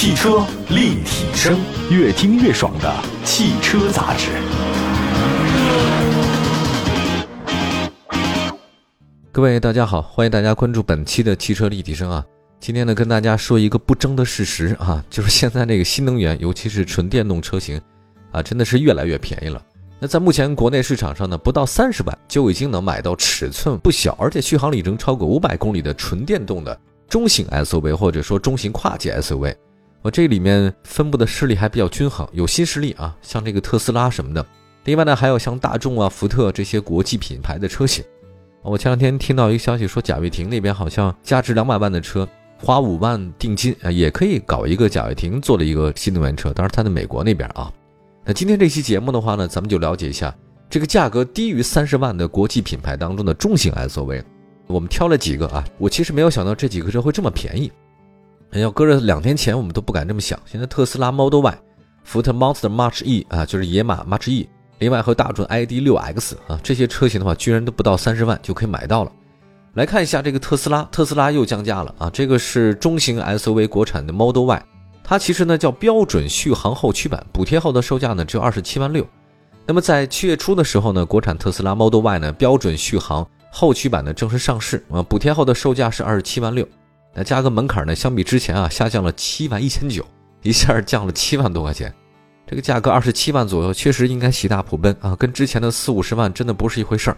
汽车立体声，越听越爽的汽车杂志。各位大家好，欢迎大家关注本期的汽车立体声啊。今天呢，跟大家说一个不争的事实啊，就是现在这个新能源，尤其是纯电动车型啊，真的是越来越便宜了。那在目前国内市场上呢，不到三十万就已经能买到尺寸不小，而且续航里程超过五百公里的纯电动的中型 SUV，或者说中型跨界 SUV。我这里面分布的势力还比较均衡，有新势力啊，像这个特斯拉什么的。另外呢，还有像大众啊、福特这些国际品牌的车型。我前两天听到一个消息，说贾跃亭那边好像价值两百万的车。花五万定金啊，也可以搞一个贾跃亭做的一个新能源车，当然他在美国那边啊。那今天这期节目的话呢，咱们就了解一下这个价格低于三十万的国际品牌当中的中型 SUV。我们挑了几个啊，我其实没有想到这几个车会这么便宜。要搁着两天前我们都不敢这么想。现在特斯拉 Model Y、福特 Monster March E 啊，就是野马 March E，另外和大众 ID.6X 啊这些车型的话，居然都不到三十万就可以买到了。来看一下这个特斯拉，特斯拉又降价了啊！这个是中型 SUV 国产的 Model Y，它其实呢叫标准续航后驱版，补贴后的售价呢只有二十七万六。那么在七月初的时候呢，国产特斯拉 Model Y 呢标准续航后驱版呢正式上市啊，补贴后的售价是二十七万六。那价格门槛呢相比之前啊下降了七万一千九，一下降了七万多块钱。这个价格二十七万左右，确实应该喜大普奔啊，跟之前的四五十万真的不是一回事儿。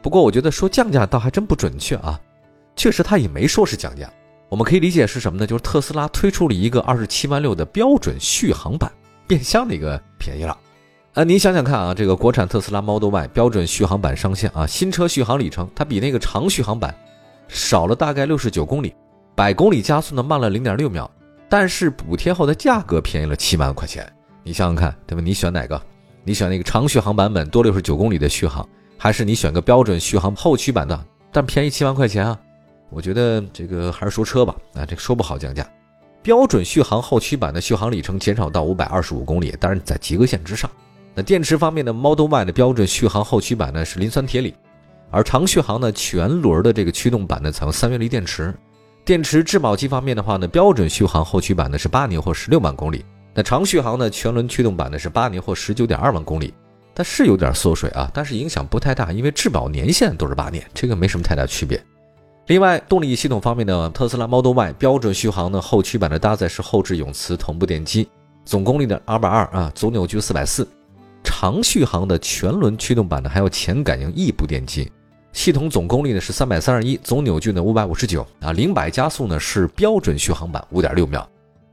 不过我觉得说降价倒还真不准确啊，确实他也没说是降价，我们可以理解是什么呢？就是特斯拉推出了一个二十七万六的标准续航版，变相的一个便宜了。呃，您想想看啊，这个国产特斯拉 Model Y 标准续航版上线啊，新车续航里程它比那个长续航版少了大概六十九公里，百公里加速呢慢了零点六秒，但是补贴后的价格便宜了七万块钱。你想想看，对吧？你选哪个？你选那个长续航版本多六十九公里的续航？还是你选个标准续航后驱版的，但便宜七万块钱啊！我觉得这个还是说车吧，啊，这个说不好降价。标准续航后驱版的续航里程减少到五百二十五公里，当然在及格线之上。那电池方面的 Model Y 的标准续航后驱版呢是磷酸铁锂，而长续航的全轮的这个驱动版呢采用三元锂电池。电池质保期方面的话呢，标准续航后驱版呢是八年或十六万公里，那长续航的全轮驱动版呢是八年或十九点二万公里。它是有点缩水啊，但是影响不太大，因为质保年限都是八年，这个没什么太大区别。另外，动力系统方面呢，特斯拉 Model Y 标准续航的后驱版的搭载是后置永磁同步电机，总功率的二百二啊，总扭矩四百四。长续航的全轮驱动版呢，还有前感应异步电机，系统总功率呢是三百三十一，总扭矩呢五百五十九啊，零百加速呢是标准续航版五点六秒，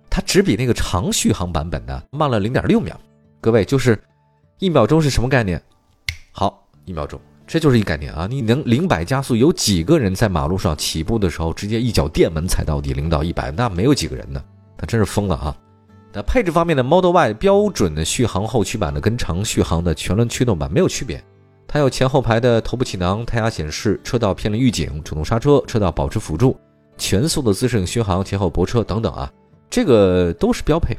它只比那个长续航版本呢慢了零点六秒。各位就是。一秒钟是什么概念？好，一秒钟，这就是一概念啊！你能零百加速，有几个人在马路上起步的时候直接一脚电门踩到底，零到一百？那没有几个人呢，那真是疯了啊！那配置方面的 Model Y 标准的续航后驱版呢，跟长续航的全轮驱动版没有区别。它有前后排的头部气囊、胎压显示、车道偏离预警、主动刹车、车道保持辅助、全速的自适应巡航、前后泊车等等啊，这个都是标配。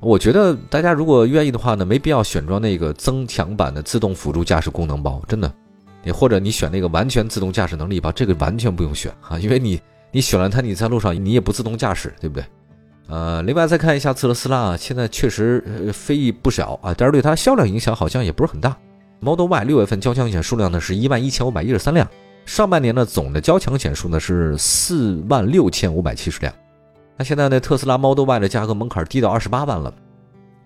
我觉得大家如果愿意的话呢，没必要选装那个增强版的自动辅助驾驶功能包，真的。你或者你选那个完全自动驾驶能力包，这个完全不用选啊，因为你你选了它，你在路上你也不自动驾驶，对不对？呃，另外再看一下特斯拉啊，现在确实非议不少啊，但是对它销量影响好像也不是很大。Model Y 六月份交强险数量呢是一万一千五百一十三辆，上半年呢总的交强险数呢是四万六千五百七十辆。那现在呢？特斯拉 Model Y 的价格门槛低到二十八万了。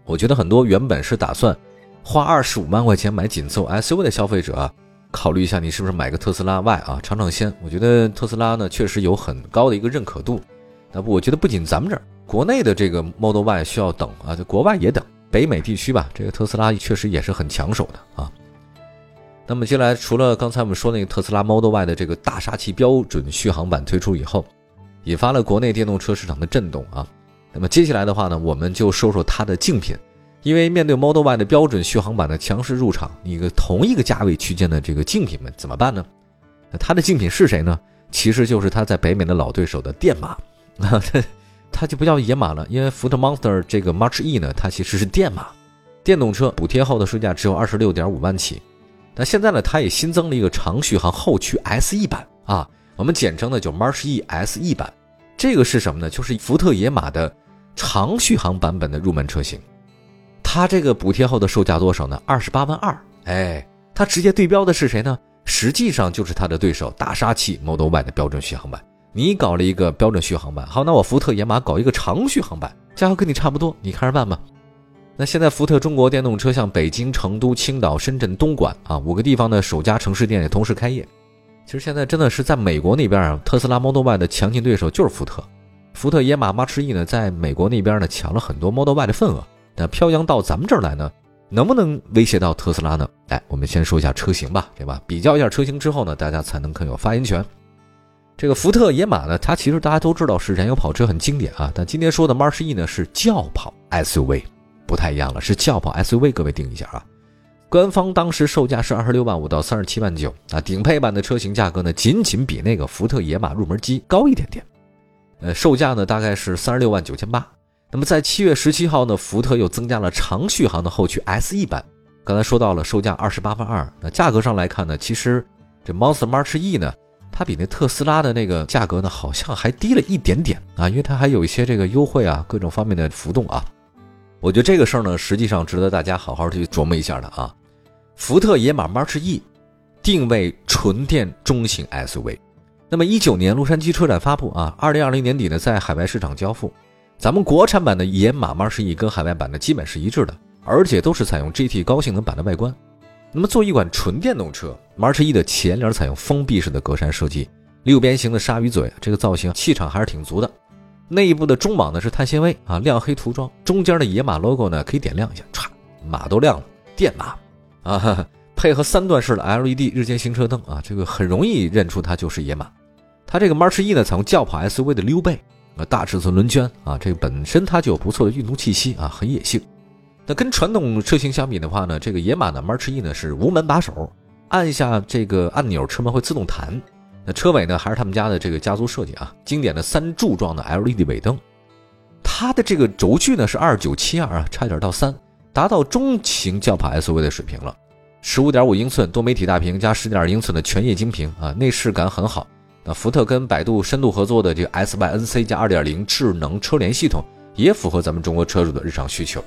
我觉得很多原本是打算花二十五万块钱买紧凑 SUV 的消费者啊，考虑一下你是不是买个特斯拉 Y 啊，尝尝鲜。我觉得特斯拉呢确实有很高的一个认可度。那不，我觉得不仅咱们这儿，国内的这个 Model Y 需要等啊，在国外也等。北美地区吧，这个特斯拉确实也是很抢手的啊。那么接下来，除了刚才我们说那个特斯拉 Model Y 的这个大杀器标准续航版推出以后，引发了国内电动车市场的震动啊！那么接下来的话呢，我们就说说它的竞品，因为面对 Model Y 的标准续航版的强势入场，一个同一个价位区间的这个竞品们怎么办呢？它的竞品是谁呢？其实就是它在北美的老对手的电马啊，它 它就不叫野马了，因为福特 Monster 这个 March E 呢，它其实是电马，电动车补贴后的售价只有二十六点五万起。那现在呢，它也新增了一个长续航后驱 SE 版啊。我们简称呢叫 March E SE 版，这个是什么呢？就是福特野马的长续航版本的入门车型。它这个补贴后的售价多少呢？二十八万二。哎，它直接对标的是谁呢？实际上就是它的对手大杀器 Model Y 的标准续航版。你搞了一个标准续航版，好，那我福特野马搞一个长续航版，价格跟你差不多，你看着办吧。那现在福特中国电动车像北京、成都、青岛、深圳、东莞啊五个地方的首家城市店也同时开业。其实现在真的是在美国那边啊，特斯拉 Model Y 的强劲对手就是福特。福特野马 March E 呢，在美国那边呢抢了很多 Model Y 的份额，那飘扬到咱们这儿来呢，能不能威胁到特斯拉呢？哎，我们先说一下车型吧，对吧？比较一下车型之后呢，大家才能更有发言权。这个福特野马呢，它其实大家都知道是燃油跑车很经典啊，但今天说的 March E 呢是轿跑 SUV。不太一样了，是轿跑 SUV，各位定一下啊。官方当时售价是二十六万五到三十七万九啊，顶配版的车型价格呢，仅仅比那个福特野马入门机高一点点，呃，售价呢大概是三十六万九千八。那么在七月十七号呢，福特又增加了长续航的后驱 SE 版，刚才说到了售价二十八万二。那价格上来看呢，其实这 Monster March E 呢，它比那特斯拉的那个价格呢，好像还低了一点点啊，因为它还有一些这个优惠啊，各种方面的浮动啊。我觉得这个事儿呢，实际上值得大家好好去琢磨一下的啊。福特野马 March E 定位纯电中型 SUV，那么一九年洛杉矶车展发布啊，二零二零年底呢在海外市场交付。咱们国产版的野马 March E 跟海外版的基本是一致的，而且都是采用 GT 高性能版的外观。那么做一款纯电动车，March E 的前脸采用封闭式的格栅设计，六边形的鲨鱼嘴，这个造型气场还是挺足的。内部的中网呢是碳纤维啊，亮黑涂装，中间的野马 logo 呢可以点亮一下，歘，马都亮了，电马啊，配合三段式的 LED 日间行车灯啊，这个很容易认出它就是野马。它这个 March E 呢采用轿跑 SUV 的溜背啊，大尺寸轮圈啊，这个本身它就有不错的运动气息啊，很野性。那跟传统车型相比的话呢，这个野马的 March E 呢是无门把手，按下这个按钮车门会自动弹。那车尾呢，还是他们家的这个家族设计啊，经典的三柱状的 LED 尾灯，它的这个轴距呢是二九七二啊，差一点到三，达到中型轿跑 SUV 的水平了。十五点五英寸多媒体大屏加十点二英寸的全液晶屏啊，内饰感很好。那福特跟百度深度合作的这个 SYNC 加二点零智能车联系统，也符合咱们中国车主的日常需求。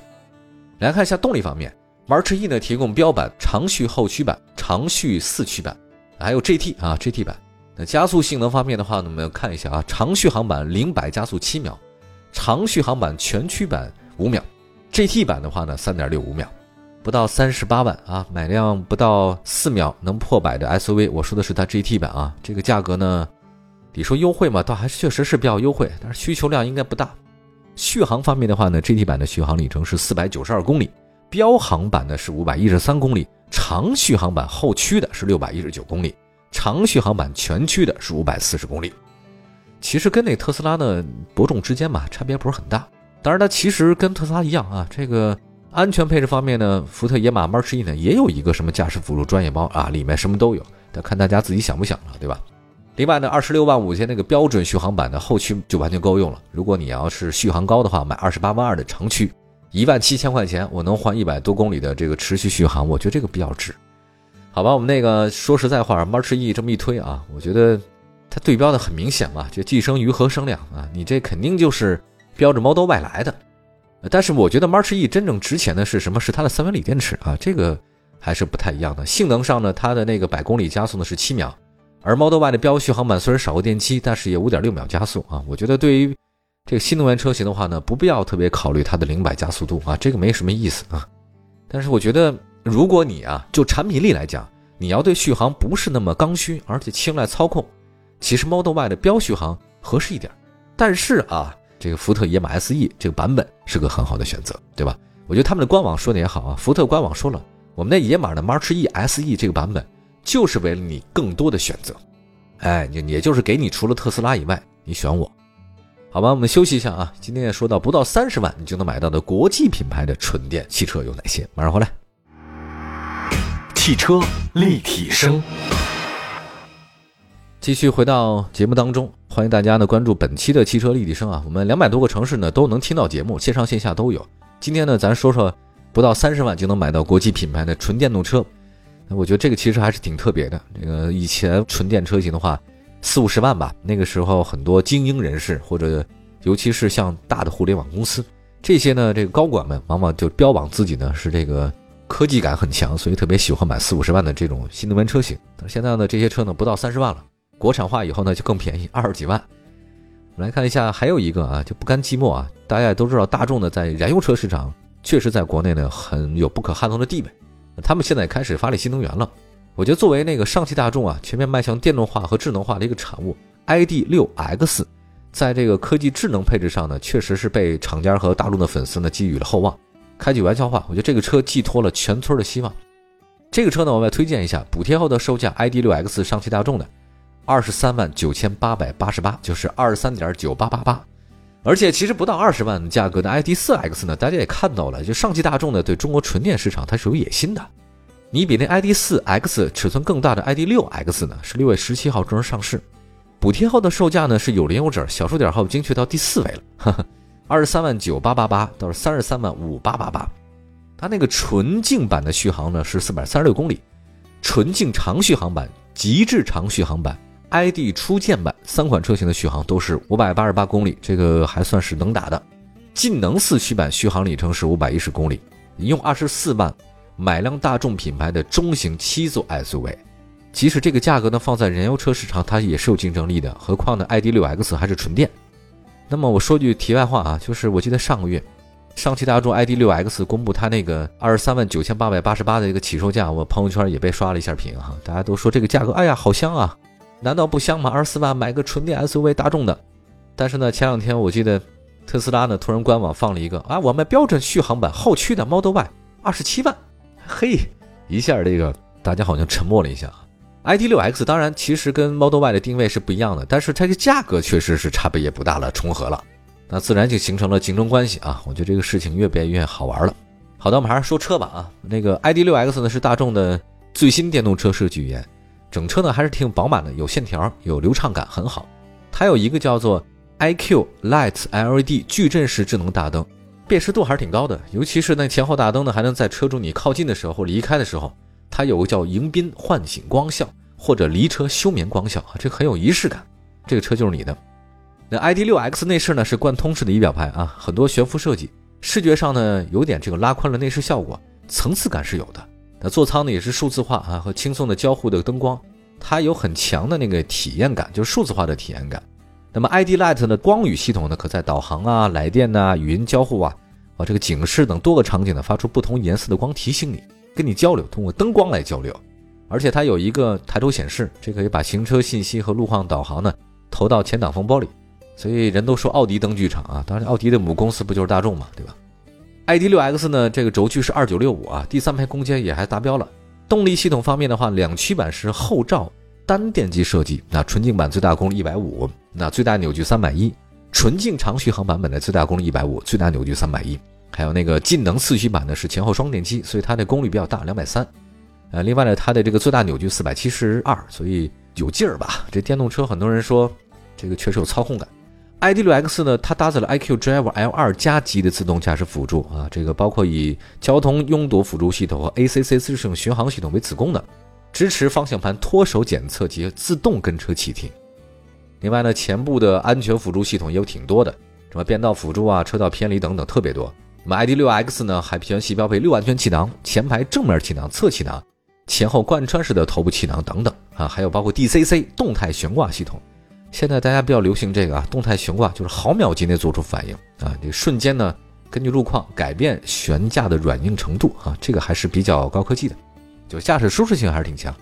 来看一下动力方面，March E 呢提供标版长续后驱版、长续四驱版，还有 GT 啊 GT 版。加速性能方面的话呢，我们要看一下啊，长续航版零百加速七秒，长续航版全驱版五秒，GT 版的话呢三点六五秒，不到三十八万啊，买辆不到四秒能破百的 SUV，我说的是它 GT 版啊，这个价格呢，你说优惠嘛，倒还确实是比较优惠，但是需求量应该不大。续航方面的话呢，GT 版的续航里程是四百九十二公里，标行版的是五百一十三公里，长续航版后驱的是六百一十九公里。长续航版全驱的是五百四十公里，其实跟那特斯拉呢伯仲之间吧，差别不是很大。当然，它其实跟特斯拉一样啊，这个安全配置方面呢，福特野马 March E 呢也有一个什么驾驶辅助专业包啊，里面什么都有，得看大家自己想不想了，对吧？另外呢，二十六万五千那个标准续航版的后驱就完全够用了。如果你要是续航高的话，买二十八万二的长驱，一万七千块钱我能换一百多公里的这个持续续航，我觉得这个比较值。好吧，我们那个说实在话，March E 这么一推啊，我觉得它对标的很明显嘛，就既生瑜何生亮啊，你这肯定就是标着 Model Y 来的。但是我觉得 March E 真正值钱的是什么？是它的三元锂电池啊，这个还是不太一样的。性能上呢，它的那个百公里加速呢是七秒，而 Model Y 的标续航版虽然少个电机，但是也五点六秒加速啊。我觉得对于这个新能源车型的话呢，不必要特别考虑它的零百加速度啊，这个没什么意思啊。但是我觉得。如果你啊，就产品力来讲，你要对续航不是那么刚需，而且青睐操控，其实 Model Y 的标续航合适一点。但是啊，这个福特野马 SE 这个版本是个很好的选择，对吧？我觉得他们的官网说的也好啊，福特官网说了，我们的野马的 March E SE 这个版本就是为了你更多的选择，哎，也也就是给你除了特斯拉以外，你选我，好吧？我们休息一下啊，今天也说到不到三十万你就能买到的国际品牌的纯电汽车有哪些？马上回来。汽车立体声，继续回到节目当中，欢迎大家呢关注本期的汽车立体声啊，我们两百多个城市呢都能听到节目，线上线下都有。今天呢，咱说说不到三十万就能买到国际品牌的纯电动车，我觉得这个其实还是挺特别的。这个以前纯电车型的话，四五十万吧，那个时候很多精英人士或者尤其是像大的互联网公司，这些呢，这个高管们往往就标榜自己呢是这个科技感很强，所以特别喜欢买四五十万的这种新能源车型。但是现在呢，这些车呢不到三十万了，国产化以后呢就更便宜，二十几万。我们来看一下，还有一个啊，就不甘寂寞啊，大家也都知道，大众呢在燃油车市场确实在国内呢很有不可撼动的地位，他们现在开始发力新能源了。我觉得作为那个上汽大众啊，全面迈向电动化和智能化的一个产物，ID.6X，在这个科技智能配置上呢，确实是被厂家和大众的粉丝呢寄予了厚望。开句玩笑话，我觉得这个车寄托了全村的希望。这个车呢，我要推荐一下，补贴后的售价，ID.6X 上汽大众的二十三万九千八百八十八，就是二十三点九八八八。而且其实不到二十万价格的 ID.4X 呢，大家也看到了，就上汽大众呢对中国纯电市场它是有野心的。你比那 ID.4X 尺寸更大的 ID.6X 呢，是六月十七号正式上市，补贴后的售价呢是有零有整，小数点号精确到第四位了，二十三万九八八八到三十三万五八八八。它那个纯净版的续航呢是四百三十六公里，纯净长续航版、极致长续航版、ID 初见版三款车型的续航都是五百八十八公里，这个还算是能打的。劲能四驱版续航里程是五百一十公里，你用二十四万。买辆大众品牌的中型七座 SUV，即使这个价格呢放在燃油车市场，它也是有竞争力的。何况呢，ID.6X 还是纯电。那么我说句题外话啊，就是我记得上个月，上汽大众 ID.6X 公布它那个二十三万九千八百八十八的一个起售价，我朋友圈也被刷了一下屏哈，大家都说这个价格，哎呀，好香啊！难道不香吗？二十四万买个纯电 SUV 大众的。但是呢，前两天我记得特斯拉呢突然官网放了一个啊，我们标准续航版后驱的 Model Y 二十七万。嘿，一下这个大家好像沉默了一下啊。ID.6X 当然其实跟 Model Y 的定位是不一样的，但是它的价格确实是差别也不大了，重合了，那自然就形成了竞争关系啊。我觉得这个事情越变越好玩了。好的，我们还是说车吧啊。那个 ID.6X 呢是大众的最新电动车设计语言，整车呢还是挺饱满的，有线条，有流畅感，很好。它有一个叫做 iQ Lights LED 矩阵式智能大灯。辨识度还是挺高的，尤其是那前后大灯呢，还能在车主你靠近的时候或离开的时候，它有个叫迎宾唤醒光效或者离车休眠光效啊，这很有仪式感。这个车就是你的。那 ID.6X 内饰呢是贯通式的仪表盘啊，很多悬浮设计，视觉上呢有点这个拉宽了内饰效果，层次感是有的。那座舱呢也是数字化啊和轻松的交互的灯光，它有很强的那个体验感，就是数字化的体验感。那么 ID Light 的光语系统呢，可在导航啊、来电呐、语音交互啊、啊这个警示等多个场景呢，发出不同颜色的光提醒你，跟你交流，通过灯光来交流。而且它有一个抬头显示，这可以把行车信息和路况导航呢投到前挡风玻璃。所以人都说奥迪灯具厂啊，当然奥迪的母公司不就是大众嘛，对吧？ID 六 X 呢，这个轴距是二九六五啊，第三排空间也还达标了。动力系统方面的话，两驱版是后照。单电机设计，那纯净版最大功率一百五，那最大扭矩三百一；纯净长续航版本的最大功率一百五，最大扭矩三百一。还有那个劲能四驱版呢是前后双电机，所以它的功率比较大，两百三。呃，另外呢，它的这个最大扭矩四百七十二，所以有劲儿吧？这电动车很多人说这个确实有操控感。ID.6X 呢，它搭载了 iQ Driver L2 加级的自动驾驶辅助啊，这个包括以交通拥堵辅助系统和 ACC 自适应巡航系统为子功能。支持方向盘脱手检测及自动跟车启停。另外呢，前部的安全辅助系统也有挺多的，什么变道辅助啊、车道偏离等等，特别多。那么 ID.6X 呢，还全系标配六安全气囊、前排正面气囊、侧气囊、前后贯穿式的头部气囊等等啊，还有包括 DCC 动态悬挂系统。现在大家比较流行这个啊，动态悬挂就是毫秒级内做出反应啊，这瞬间呢，根据路况改变悬架的软硬程度啊，这个还是比较高科技的。就驾驶舒适性还是挺强。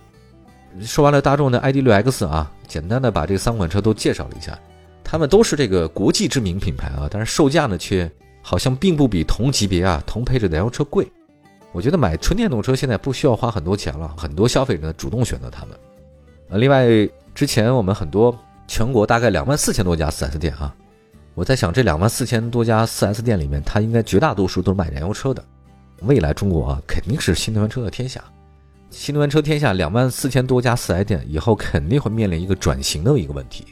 说完了大众的 ID.6X 啊，简单的把这三款车都介绍了一下，他们都是这个国际知名品牌啊，但是售价呢却好像并不比同级别啊、同配置的燃油车贵。我觉得买纯电动车现在不需要花很多钱了，很多消费者呢主动选择它们。呃，另外之前我们很多全国大概两万四千多家 4S 店啊，我在想这两万四千多家 4S 店里面，它应该绝大多数都是卖燃油车的。未来中国啊，肯定是新能源车的天下。新能源车天下两万四千多家四 S 店，以后肯定会面临一个转型的一个问题。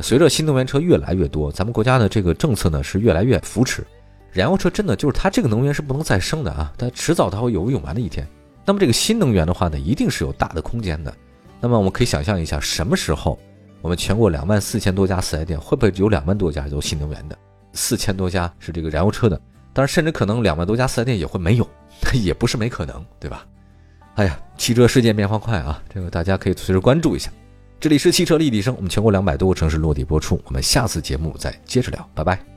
随着新能源车越来越多，咱们国家的这个政策呢是越来越扶持。燃油车真的就是它这个能源是不能再生的啊，它迟早它会有用完的一天。那么这个新能源的话呢，一定是有大的空间的。那么我们可以想象一下，什么时候我们全国两万四千多家四 S 店会不会有两万多家做新能源的？四千多家是这个燃油车的，当然甚至可能两万多家四 S 店也会没有，也不是没可能，对吧？哎呀，汽车世界变化快啊，这个大家可以随时关注一下。这里是汽车立体声，我们全国两百多个城市落地播出，我们下次节目再接着聊，拜拜。